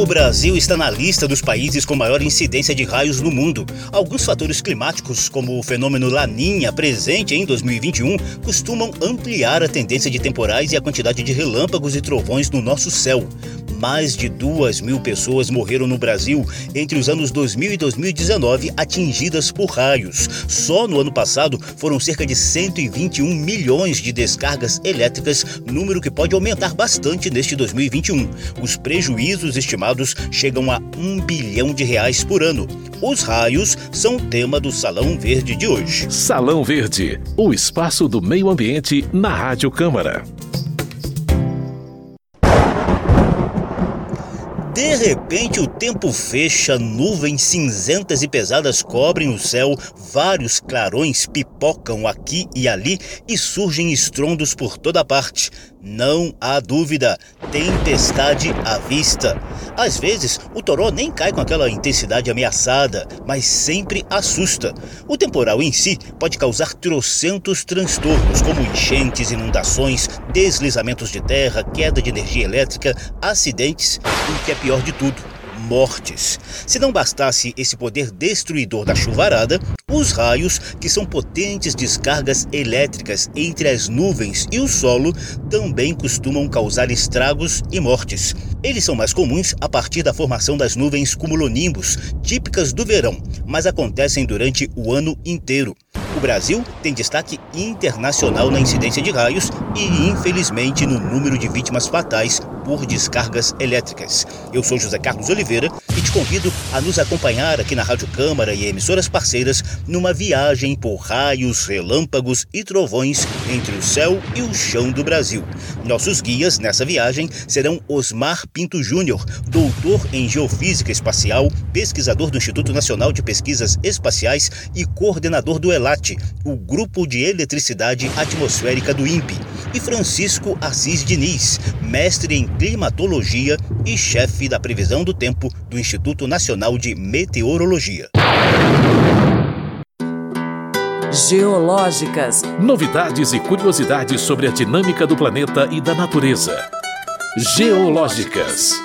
O Brasil está na lista dos países com maior incidência de raios no mundo. Alguns fatores climáticos, como o fenômeno Laninha presente em 2021, costumam ampliar a tendência de temporais e a quantidade de relâmpagos e trovões no nosso céu mais de duas mil pessoas morreram no Brasil entre os anos 2000 e 2019 atingidas por raios. Só no ano passado foram cerca de 121 milhões de descargas elétricas, número que pode aumentar bastante neste 2021. Os prejuízos estimados chegam a um bilhão de reais por ano. Os raios são o tema do Salão Verde de hoje. Salão Verde, o espaço do meio ambiente na Rádio Câmara. De repente, o tempo fecha, nuvens cinzentas e pesadas cobrem o céu, vários clarões pipocam aqui e ali e surgem estrondos por toda parte. Não há dúvida, tempestade à vista. Às vezes, o toró nem cai com aquela intensidade ameaçada, mas sempre assusta. O temporal em si pode causar trocentos transtornos, como enchentes, inundações, deslizamentos de terra, queda de energia elétrica, acidentes e o que é pior de tudo, mortes. Se não bastasse esse poder destruidor da chuvarada, os raios, que são potentes descargas elétricas entre as nuvens e o solo, também costumam causar estragos e mortes. Eles são mais comuns a partir da formação das nuvens cumulonimbus, típicas do verão, mas acontecem durante o ano inteiro. O Brasil tem destaque internacional na incidência de raios e, infelizmente, no número de vítimas fatais por descargas elétricas. Eu sou José Carlos Oliveira te convido a nos acompanhar aqui na Rádio Câmara e emissoras parceiras numa viagem por raios, relâmpagos e trovões entre o céu e o chão do Brasil. Nossos guias nessa viagem serão Osmar Pinto Júnior, doutor em Geofísica Espacial, pesquisador do Instituto Nacional de Pesquisas Espaciais e coordenador do ELAT, o Grupo de Eletricidade Atmosférica do INPE, e Francisco Assis Diniz, mestre em climatologia e chefe da previsão do tempo do Instituto Nacional de Meteorologia. Geológicas. Novidades e curiosidades sobre a dinâmica do planeta e da natureza. Geológicas.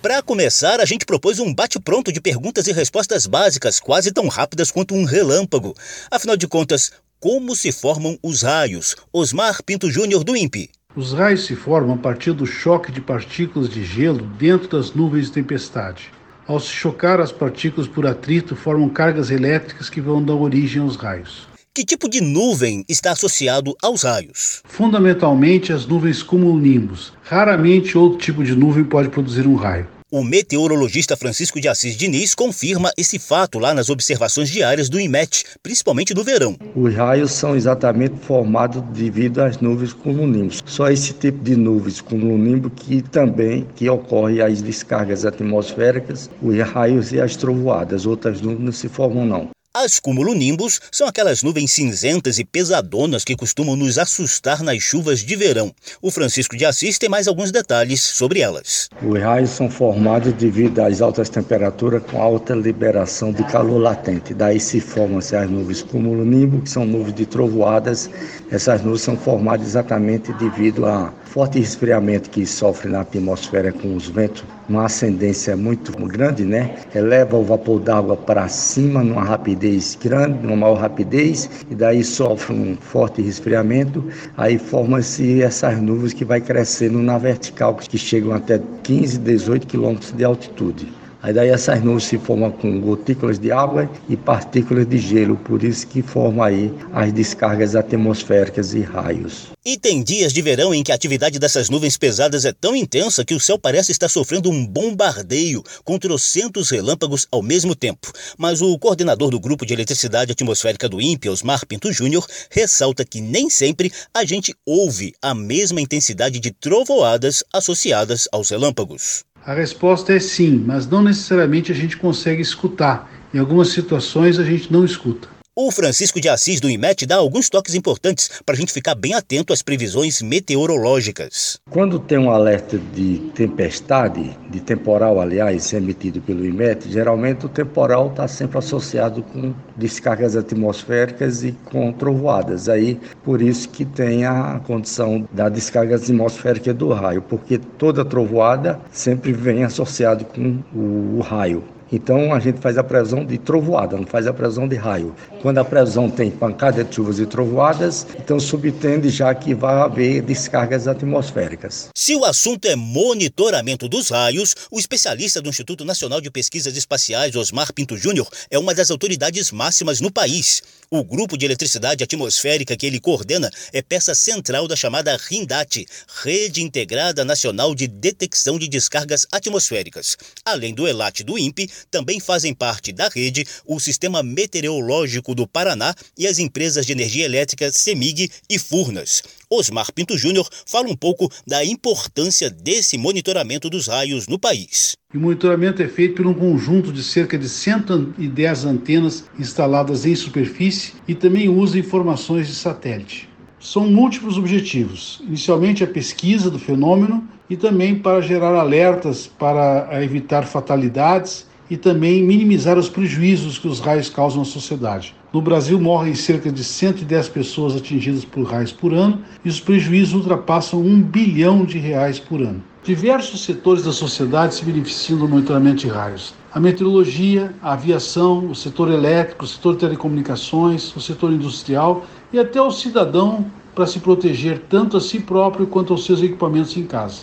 Para começar, a gente propôs um bate-pronto de perguntas e respostas básicas, quase tão rápidas quanto um relâmpago. Afinal de contas, como se formam os raios? Osmar Pinto Júnior, do INPE. Os raios se formam a partir do choque de partículas de gelo dentro das nuvens de tempestade. Ao se chocar as partículas por atrito, formam cargas elétricas que vão dar origem aos raios. Que tipo de nuvem está associado aos raios? Fundamentalmente as nuvens cumulonimbus. Raramente outro tipo de nuvem pode produzir um raio. O meteorologista Francisco de Assis Diniz confirma esse fato lá nas observações diárias do IMET, principalmente no verão. Os raios são exatamente formados devido às nuvens cumulonimbus. Só esse tipo de nuvens cumulonimbus que também que ocorre as descargas atmosféricas, os raios e as trovoadas. Outras nuvens não se formam não. As cumulonimbus são aquelas nuvens cinzentas e pesadonas que costumam nos assustar nas chuvas de verão. O Francisco de Assis tem mais alguns detalhes sobre elas. Os raios são formados devido às altas temperaturas com alta liberação de calor latente. Daí se formam-se as nuvens cumulonimbus, que são nuvens de trovoadas. Essas nuvens são formadas exatamente devido a forte resfriamento que sofre na atmosfera com os ventos, uma ascendência muito grande, né? Eleva o vapor d'água para cima numa rapidez grande, numa maior rapidez, e daí sofre um forte resfriamento, aí forma-se essas nuvens que vai crescendo na vertical, que chegam até 15, 18 quilômetros de altitude. Aí daí essas nuvens se formam com gotículas de água e partículas de gelo, por isso que forma aí as descargas atmosféricas e raios. E tem dias de verão em que a atividade dessas nuvens pesadas é tão intensa que o céu parece estar sofrendo um bombardeio com trocentos relâmpagos ao mesmo tempo. Mas o coordenador do Grupo de Eletricidade Atmosférica do INPE, Osmar Pinto Júnior, ressalta que nem sempre a gente ouve a mesma intensidade de trovoadas associadas aos relâmpagos. A resposta é sim, mas não necessariamente a gente consegue escutar. Em algumas situações a gente não escuta. O Francisco de Assis do IMET dá alguns toques importantes para a gente ficar bem atento às previsões meteorológicas. Quando tem um alerta de tempestade, de temporal, aliás, emitido pelo IMET, geralmente o temporal está sempre associado com descargas atmosféricas e com trovoadas. Aí, por isso que tem a condição da descarga atmosférica do raio, porque toda trovoada sempre vem associado com o, o raio. Então a gente faz a previsão de trovoada, não faz a previsão de raio. Quando a previsão tem pancada de chuvas e trovoadas, então subtende já que vai haver descargas atmosféricas. Se o assunto é monitoramento dos raios, o especialista do Instituto Nacional de Pesquisas Espaciais, Osmar Pinto Júnior, é uma das autoridades máximas no país. O grupo de eletricidade atmosférica que ele coordena é peça central da chamada RINDAT, Rede Integrada Nacional de Detecção de Descargas Atmosféricas. Além do ELAT do INPE, também fazem parte da rede o Sistema Meteorológico do Paraná e as empresas de energia elétrica CEMIG e Furnas. Osmar Pinto Júnior fala um pouco da importância desse monitoramento dos raios no país. O monitoramento é feito por um conjunto de cerca de 110 antenas instaladas em superfície e também usa informações de satélite. São múltiplos objetivos. Inicialmente, a pesquisa do fenômeno e também para gerar alertas para evitar fatalidades e também minimizar os prejuízos que os raios causam à sociedade. No Brasil, morrem cerca de 110 pessoas atingidas por raios por ano e os prejuízos ultrapassam um bilhão de reais por ano. Diversos setores da sociedade se beneficiam do monitoramento de raios. A meteorologia, a aviação, o setor elétrico, o setor telecomunicações, o setor industrial e até o cidadão para se proteger tanto a si próprio quanto aos seus equipamentos em casa.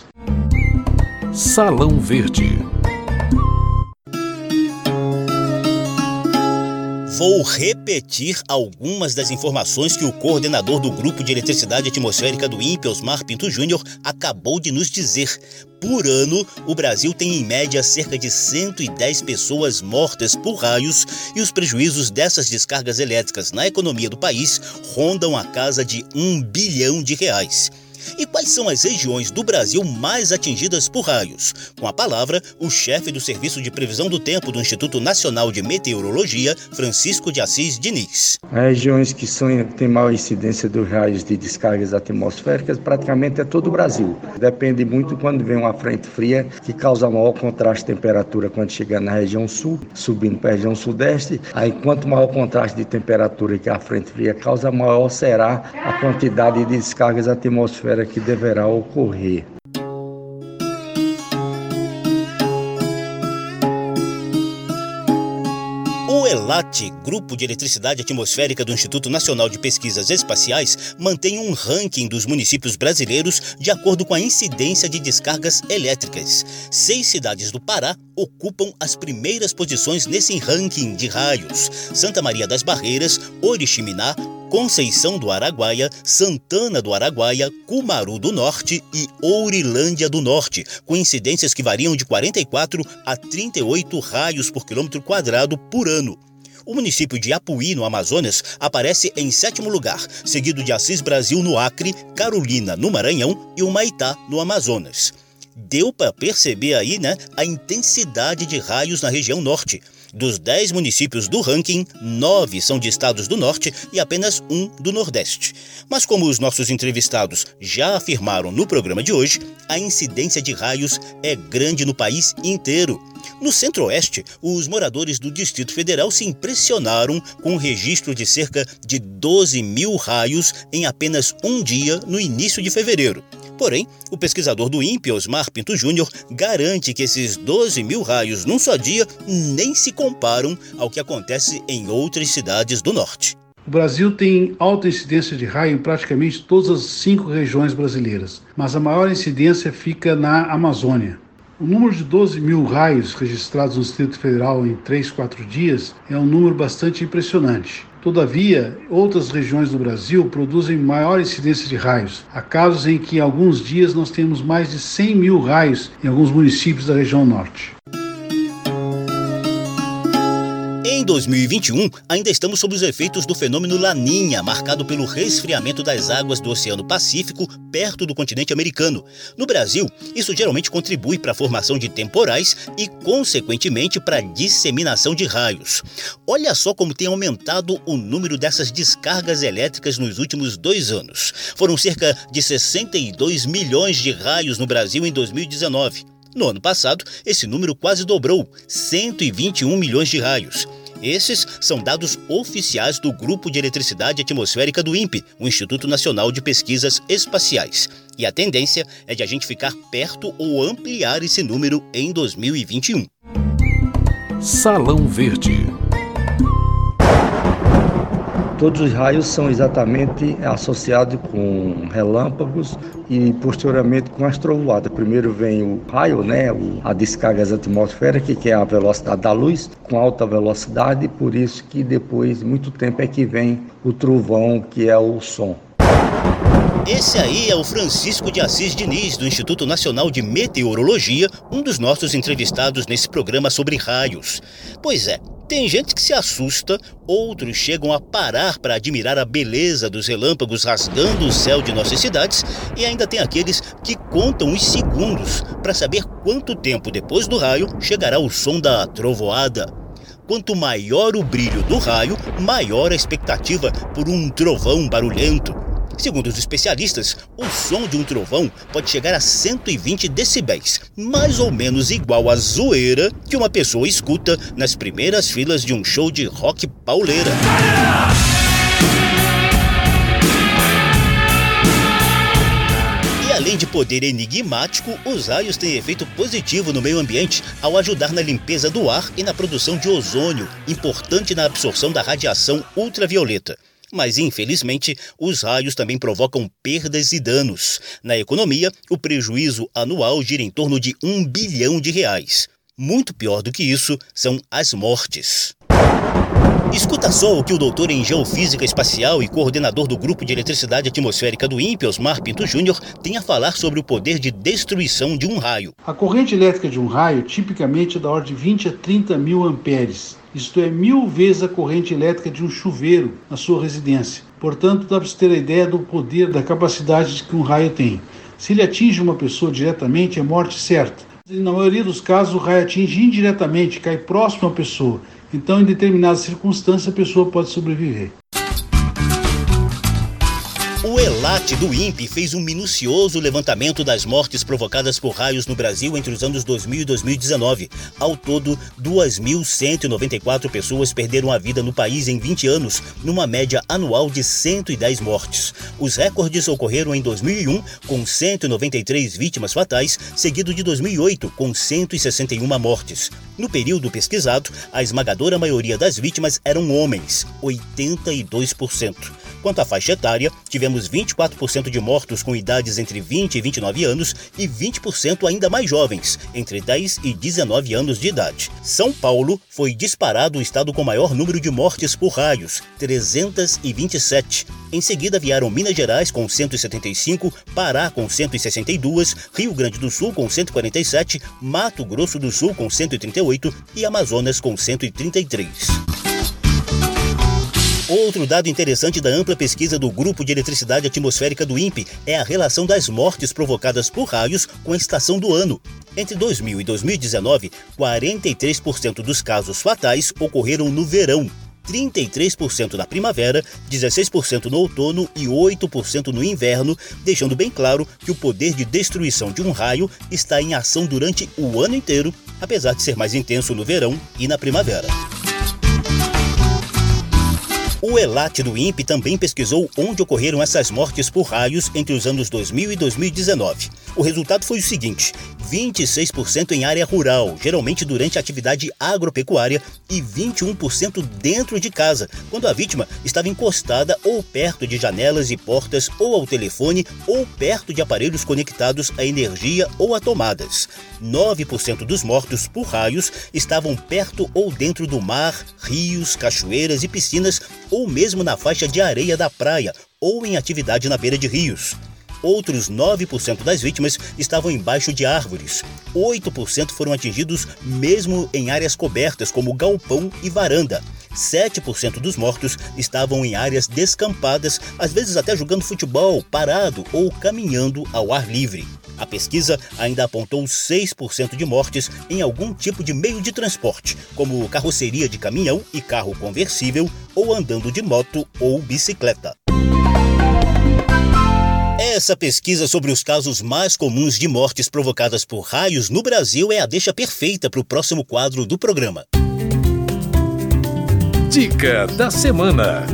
Salão Verde Vou repetir algumas das informações que o coordenador do Grupo de Eletricidade Atmosférica do INPE, Osmar Pinto Júnior, acabou de nos dizer. Por ano, o Brasil tem em média cerca de 110 pessoas mortas por raios e os prejuízos dessas descargas elétricas na economia do país rondam a casa de um bilhão de reais. E quais são as regiões do Brasil mais atingidas por raios? Com a palavra, o chefe do Serviço de Previsão do Tempo do Instituto Nacional de Meteorologia, Francisco de Assis Diniz. As regiões que são, têm maior incidência dos raios de descargas atmosféricas praticamente é todo o Brasil. Depende muito quando vem uma frente fria que causa maior contraste de temperatura quando chega na região sul, subindo para a região sudeste. Aí, quanto maior contraste de temperatura que a frente fria causa, maior será a quantidade de descargas atmosféricas espera que deverá ocorrer. O ELAT, Grupo de Eletricidade Atmosférica do Instituto Nacional de Pesquisas Espaciais, mantém um ranking dos municípios brasileiros de acordo com a incidência de descargas elétricas. Seis cidades do Pará ocupam as primeiras posições nesse ranking de raios: Santa Maria das Barreiras, Oriximiná, Conceição do Araguaia, Santana do Araguaia, Cumaru do Norte e Ourilândia do Norte, com incidências que variam de 44 a 38 raios por quilômetro quadrado por ano. O município de Apuí, no Amazonas, aparece em sétimo lugar, seguido de Assis Brasil, no Acre, Carolina, no Maranhão e Humaitá, no Amazonas. Deu para perceber aí, né, a intensidade de raios na região norte. Dos 10 municípios do ranking, 9 são de estados do norte e apenas um do nordeste. Mas, como os nossos entrevistados já afirmaram no programa de hoje, a incidência de raios é grande no país inteiro. No centro-oeste, os moradores do Distrito Federal se impressionaram com o registro de cerca de 12 mil raios em apenas um dia no início de fevereiro. Porém, o pesquisador do INPE, Osmar Pinto Júnior, garante que esses 12 mil raios num só dia nem se comparam ao que acontece em outras cidades do norte. O Brasil tem alta incidência de raio em praticamente todas as cinco regiões brasileiras, mas a maior incidência fica na Amazônia. O número de 12 mil raios registrados no Distrito Federal em 3, 4 dias é um número bastante impressionante. Todavia, outras regiões do Brasil produzem maior incidência de raios. Há casos em que, em alguns dias, nós temos mais de 100 mil raios em alguns municípios da região norte. Em 2021, ainda estamos sob os efeitos do fenômeno Laninha, marcado pelo resfriamento das águas do Oceano Pacífico perto do continente americano. No Brasil, isso geralmente contribui para a formação de temporais e, consequentemente, para a disseminação de raios. Olha só como tem aumentado o número dessas descargas elétricas nos últimos dois anos. Foram cerca de 62 milhões de raios no Brasil em 2019. No ano passado, esse número quase dobrou 121 milhões de raios. Esses são dados oficiais do Grupo de Eletricidade Atmosférica do INPE, o Instituto Nacional de Pesquisas Espaciais. E a tendência é de a gente ficar perto ou ampliar esse número em 2021. Salão Verde. Todos os raios são exatamente associados com relâmpagos e posteriormente com as trovoadas. Primeiro vem o raio, né, a descarga atmosféricas, que é a velocidade da luz, com alta velocidade, por isso que depois, muito tempo, é que vem o trovão, que é o som. Esse aí é o Francisco de Assis Diniz, do Instituto Nacional de Meteorologia, um dos nossos entrevistados nesse programa sobre raios. Pois é, tem gente que se assusta, outros chegam a parar para admirar a beleza dos relâmpagos rasgando o céu de nossas cidades, e ainda tem aqueles que contam os segundos para saber quanto tempo depois do raio chegará o som da trovoada. Quanto maior o brilho do raio, maior a expectativa por um trovão barulhento. Segundo os especialistas, o som de um trovão pode chegar a 120 decibéis, mais ou menos igual à zoeira que uma pessoa escuta nas primeiras filas de um show de rock pauleira. E além de poder enigmático, os raios têm efeito positivo no meio ambiente ao ajudar na limpeza do ar e na produção de ozônio, importante na absorção da radiação ultravioleta. Mas, infelizmente, os raios também provocam perdas e danos. Na economia, o prejuízo anual gira em torno de um bilhão de reais. Muito pior do que isso são as mortes. Escuta só o que o doutor em Geofísica Espacial e coordenador do Grupo de Eletricidade Atmosférica do INPE, Osmar Pinto Júnior, tem a falar sobre o poder de destruição de um raio. A corrente elétrica de um raio tipicamente é da ordem de 20 a 30 mil amperes. Isto é mil vezes a corrente elétrica de um chuveiro na sua residência. Portanto, dá para você ter a ideia do poder, da capacidade que um raio tem. Se ele atinge uma pessoa diretamente, é morte certa. Na maioria dos casos, o raio atinge indiretamente, cai próximo à pessoa. Então, em determinadas circunstâncias, a pessoa pode sobreviver. O ELAT do INPE fez um minucioso levantamento das mortes provocadas por raios no Brasil entre os anos 2000 e 2019. Ao todo, 2.194 pessoas perderam a vida no país em 20 anos, numa média anual de 110 mortes. Os recordes ocorreram em 2001, com 193 vítimas fatais, seguido de 2008, com 161 mortes. No período pesquisado, a esmagadora maioria das vítimas eram homens, 82%. Quanto à faixa etária, tivemos 24% de mortos com idades entre 20 e 29 anos e 20% ainda mais jovens, entre 10 e 19 anos de idade. São Paulo foi disparado o estado com maior número de mortes por raios, 327. Em seguida vieram Minas Gerais com 175, Pará com 162, Rio Grande do Sul com 147, Mato Grosso do Sul com 138 e Amazonas com 133. Outro dado interessante da ampla pesquisa do Grupo de Eletricidade Atmosférica do INPE é a relação das mortes provocadas por raios com a estação do ano. Entre 2000 e 2019, 43% dos casos fatais ocorreram no verão, 33% na primavera, 16% no outono e 8% no inverno, deixando bem claro que o poder de destruição de um raio está em ação durante o ano inteiro, apesar de ser mais intenso no verão e na primavera. O ELAT do INPE também pesquisou onde ocorreram essas mortes por raios entre os anos 2000 e 2019. O resultado foi o seguinte: 26% em área rural, geralmente durante atividade agropecuária, e 21% dentro de casa, quando a vítima estava encostada ou perto de janelas e portas, ou ao telefone, ou perto de aparelhos conectados à energia ou a tomadas. 9% dos mortos por raios estavam perto ou dentro do mar, rios, cachoeiras e piscinas ou mesmo na faixa de areia da praia ou em atividade na beira de rios. Outros 9% das vítimas estavam embaixo de árvores. 8% foram atingidos mesmo em áreas cobertas, como galpão e varanda. 7% dos mortos estavam em áreas descampadas, às vezes até jogando futebol, parado ou caminhando ao ar livre. A pesquisa ainda apontou 6% de mortes em algum tipo de meio de transporte, como carroceria de caminhão e carro conversível, ou andando de moto ou bicicleta. Essa pesquisa sobre os casos mais comuns de mortes provocadas por raios no Brasil é a deixa perfeita para o próximo quadro do programa. Dica da semana.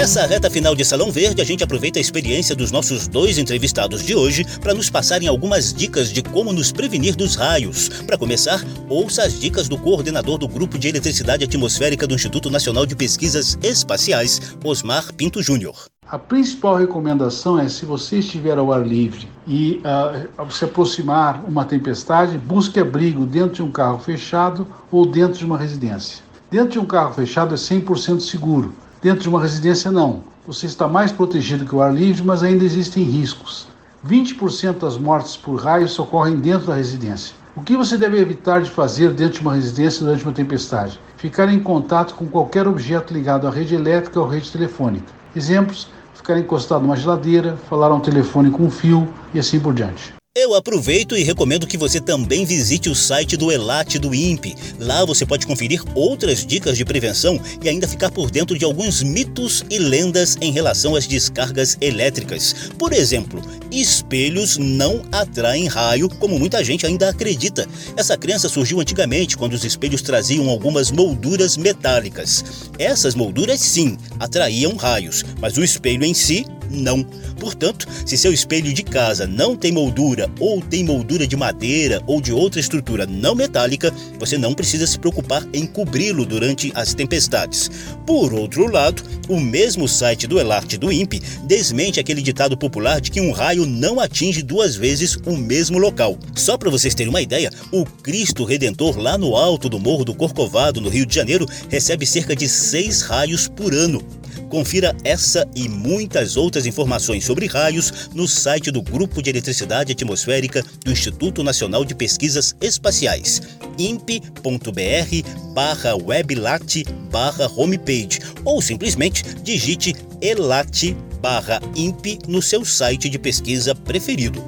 Nessa reta final de Salão Verde, a gente aproveita a experiência dos nossos dois entrevistados de hoje para nos passarem algumas dicas de como nos prevenir dos raios. Para começar, ouça as dicas do coordenador do Grupo de Eletricidade Atmosférica do Instituto Nacional de Pesquisas Espaciais, Osmar Pinto Júnior. A principal recomendação é se você estiver ao ar livre e uh, se aproximar uma tempestade, busque abrigo dentro de um carro fechado ou dentro de uma residência. Dentro de um carro fechado é 100% seguro, dentro de uma residência não. Você está mais protegido que o ar livre, mas ainda existem riscos. 20% das mortes por raios ocorrem dentro da residência. O que você deve evitar de fazer dentro de uma residência durante uma tempestade? Ficar em contato com qualquer objeto ligado à rede elétrica ou rede telefônica. Exemplos: ficar encostado numa geladeira, falar ao telefone com fio e assim por diante. Eu aproveito e recomendo que você também visite o site do Elat do INPE. Lá você pode conferir outras dicas de prevenção e ainda ficar por dentro de alguns mitos e lendas em relação às descargas elétricas. Por exemplo, espelhos não atraem raio, como muita gente ainda acredita. Essa crença surgiu antigamente, quando os espelhos traziam algumas molduras metálicas. Essas molduras, sim, atraíam raios, mas o espelho em si não. Portanto, se seu espelho de casa não tem moldura ou tem moldura de madeira ou de outra estrutura não metálica, você não precisa se preocupar em cobri-lo durante as tempestades. Por outro lado, o mesmo site do Elarte do INPE desmente aquele ditado popular de que um raio não atinge duas vezes o mesmo local. Só para vocês terem uma ideia, o Cristo Redentor lá no alto do Morro do Corcovado, no Rio de Janeiro, recebe cerca de seis raios por ano. Confira essa e muitas outras informações sobre raios no site do Grupo de Eletricidade Atmosférica do Instituto Nacional de Pesquisas Espaciais, imp.br barra weblat barra homepage ou simplesmente digite elat barra imp no seu site de pesquisa preferido.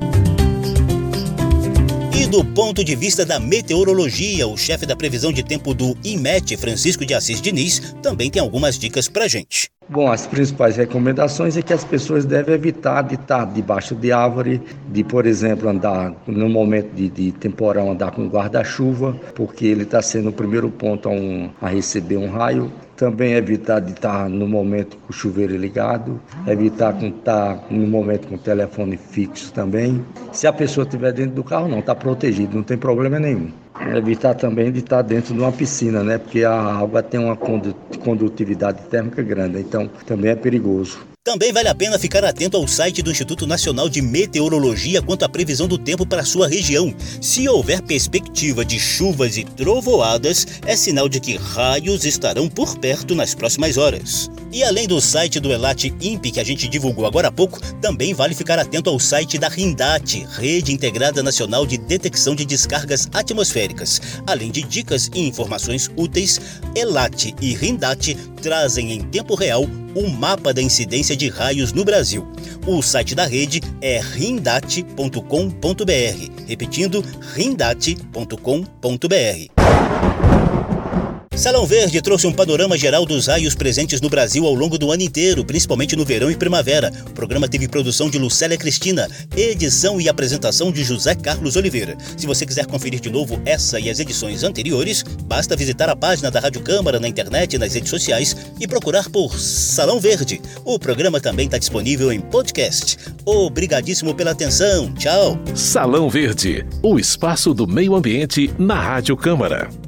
E do ponto de vista da meteorologia, o chefe da previsão de tempo do IMET, Francisco de Assis Diniz, também tem algumas dicas pra gente. Bom, as principais recomendações é que as pessoas devem evitar de estar debaixo de árvore, de, por exemplo, andar no momento de, de temporal, andar com guarda-chuva, porque ele está sendo o primeiro ponto a, um, a receber um raio. Também evitar de estar no momento com o chuveiro ligado, evitar de estar no momento com o telefone fixo também. Se a pessoa estiver dentro do carro, não, está protegido, não tem problema nenhum. Evitar também de estar dentro de uma piscina, né? Porque a água tem uma condutividade térmica grande, então também é perigoso. Também vale a pena ficar atento ao site do Instituto Nacional de Meteorologia quanto à previsão do tempo para sua região. Se houver perspectiva de chuvas e trovoadas, é sinal de que raios estarão por perto nas próximas horas. E além do site do Elat Imp que a gente divulgou agora há pouco, também vale ficar atento ao site da RINDAT, Rede Integrada Nacional de Detecção de Descargas Atmosféricas. Além de dicas e informações úteis, Elat e RINDAT trazem em tempo real o mapa da incidência de raios no Brasil. O site da rede é rindate.com.br. Repetindo, rindate.com.br. Salão Verde trouxe um panorama geral dos raios presentes no Brasil ao longo do ano inteiro, principalmente no verão e primavera. O programa teve produção de Lucélia Cristina, edição e apresentação de José Carlos Oliveira. Se você quiser conferir de novo essa e as edições anteriores, basta visitar a página da Rádio Câmara na internet e nas redes sociais e procurar por Salão Verde. O programa também está disponível em podcast. Obrigadíssimo pela atenção. Tchau. Salão Verde, o espaço do meio ambiente na Rádio Câmara.